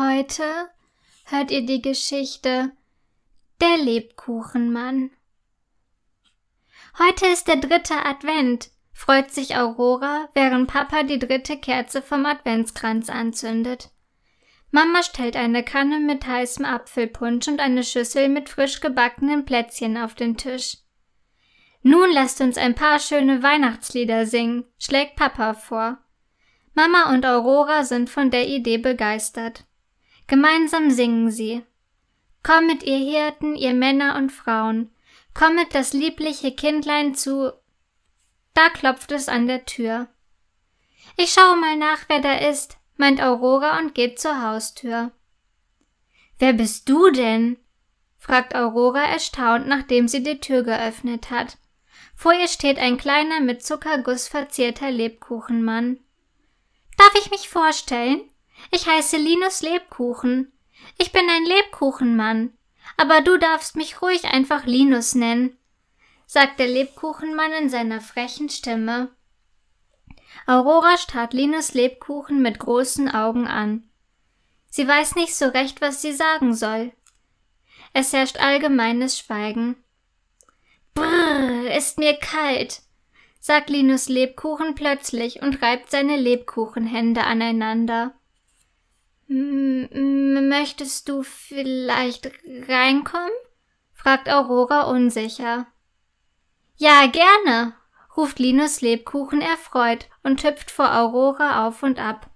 Heute hört ihr die Geschichte Der Lebkuchenmann. Heute ist der dritte Advent, freut sich Aurora, während Papa die dritte Kerze vom Adventskranz anzündet. Mama stellt eine Kanne mit heißem Apfelpunsch und eine Schüssel mit frisch gebackenen Plätzchen auf den Tisch. Nun lasst uns ein paar schöne Weihnachtslieder singen, schlägt Papa vor. Mama und Aurora sind von der Idee begeistert. Gemeinsam singen sie. Kommet, ihr Hirten, ihr Männer und Frauen, kommet das liebliche Kindlein zu. Da klopft es an der Tür. Ich schaue mal nach, wer da ist, meint Aurora und geht zur Haustür. Wer bist du denn? fragt Aurora erstaunt, nachdem sie die Tür geöffnet hat. Vor ihr steht ein kleiner mit Zuckerguss verzierter Lebkuchenmann. Darf ich mich vorstellen? Ich heiße Linus Lebkuchen. Ich bin ein Lebkuchenmann. Aber du darfst mich ruhig einfach Linus nennen, sagt der Lebkuchenmann in seiner frechen Stimme. Aurora starrt Linus Lebkuchen mit großen Augen an. Sie weiß nicht so recht, was sie sagen soll. Es herrscht allgemeines Schweigen. Brrr, ist mir kalt, sagt Linus Lebkuchen plötzlich und reibt seine Lebkuchenhände aneinander. Möchtest du vielleicht reinkommen? fragt Aurora unsicher. Ja, gerne, ruft Linus Lebkuchen erfreut und hüpft vor Aurora auf und ab.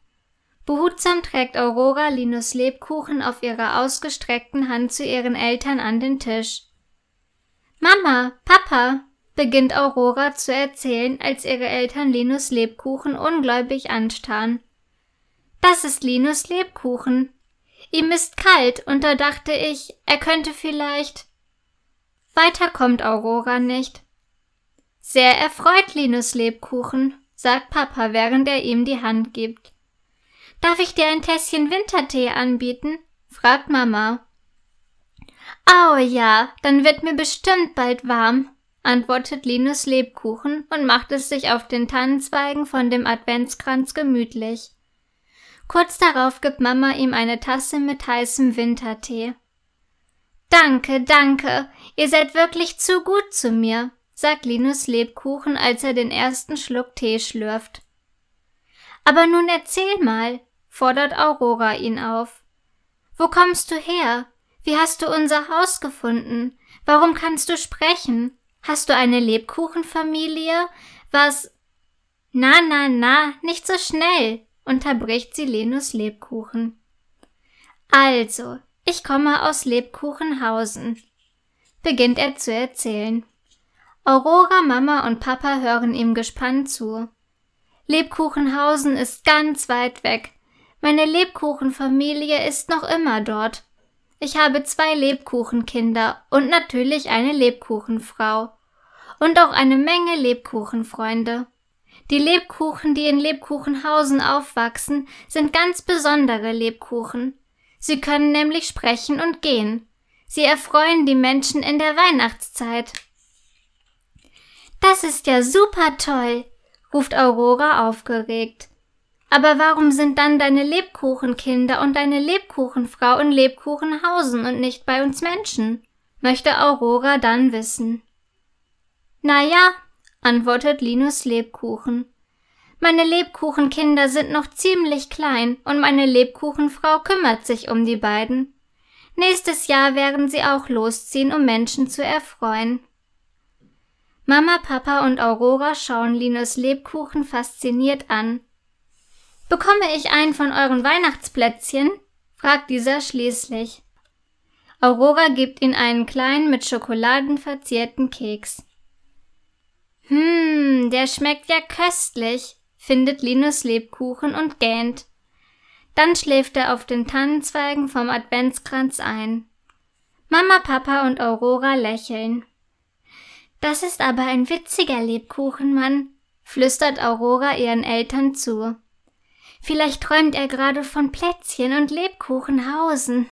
Behutsam trägt Aurora Linus Lebkuchen auf ihrer ausgestreckten Hand zu ihren Eltern an den Tisch. Mama, Papa, beginnt Aurora zu erzählen, als ihre Eltern Linus Lebkuchen ungläubig anstarren. Das ist Linus Lebkuchen. Ihm ist kalt, und da dachte ich, er könnte vielleicht. Weiter kommt Aurora nicht. Sehr erfreut, Linus Lebkuchen, sagt Papa, während er ihm die Hand gibt. Darf ich dir ein Tässchen Wintertee anbieten? fragt Mama. Oh ja, dann wird mir bestimmt bald warm, antwortet Linus Lebkuchen und macht es sich auf den Tannenzweigen von dem Adventskranz gemütlich. Kurz darauf gibt Mama ihm eine Tasse mit heißem Wintertee. Danke, danke, ihr seid wirklich zu gut zu mir, sagt Linus Lebkuchen, als er den ersten Schluck Tee schlürft. Aber nun erzähl mal, fordert Aurora ihn auf. Wo kommst du her? Wie hast du unser Haus gefunden? Warum kannst du sprechen? Hast du eine Lebkuchenfamilie? Was? Na, na, na, nicht so schnell, unterbricht sie Lenus Lebkuchen. Also, ich komme aus Lebkuchenhausen, beginnt er zu erzählen. Aurora, Mama und Papa hören ihm gespannt zu. Lebkuchenhausen ist ganz weit weg. Meine Lebkuchenfamilie ist noch immer dort. Ich habe zwei Lebkuchenkinder und natürlich eine Lebkuchenfrau. Und auch eine Menge Lebkuchenfreunde. Die Lebkuchen, die in Lebkuchenhausen aufwachsen, sind ganz besondere Lebkuchen. Sie können nämlich sprechen und gehen. Sie erfreuen die Menschen in der Weihnachtszeit. Das ist ja super toll, ruft Aurora aufgeregt. Aber warum sind dann deine Lebkuchenkinder und deine Lebkuchenfrau in Lebkuchenhausen und nicht bei uns Menschen? möchte Aurora dann wissen. Na ja, antwortet Linus Lebkuchen. Meine Lebkuchenkinder sind noch ziemlich klein und meine Lebkuchenfrau kümmert sich um die beiden. Nächstes Jahr werden sie auch losziehen, um Menschen zu erfreuen. Mama, Papa und Aurora schauen Linus Lebkuchen fasziniert an Bekomme ich einen von euren Weihnachtsplätzchen? fragt dieser schließlich. Aurora gibt ihm einen kleinen mit Schokoladen verzierten Keks. Hm, der schmeckt ja köstlich, findet Linus Lebkuchen und gähnt. Dann schläft er auf den Tannenzweigen vom Adventskranz ein. Mama, Papa und Aurora lächeln. Das ist aber ein witziger Lebkuchenmann, flüstert Aurora ihren Eltern zu. Vielleicht träumt er gerade von Plätzchen und Lebkuchenhausen.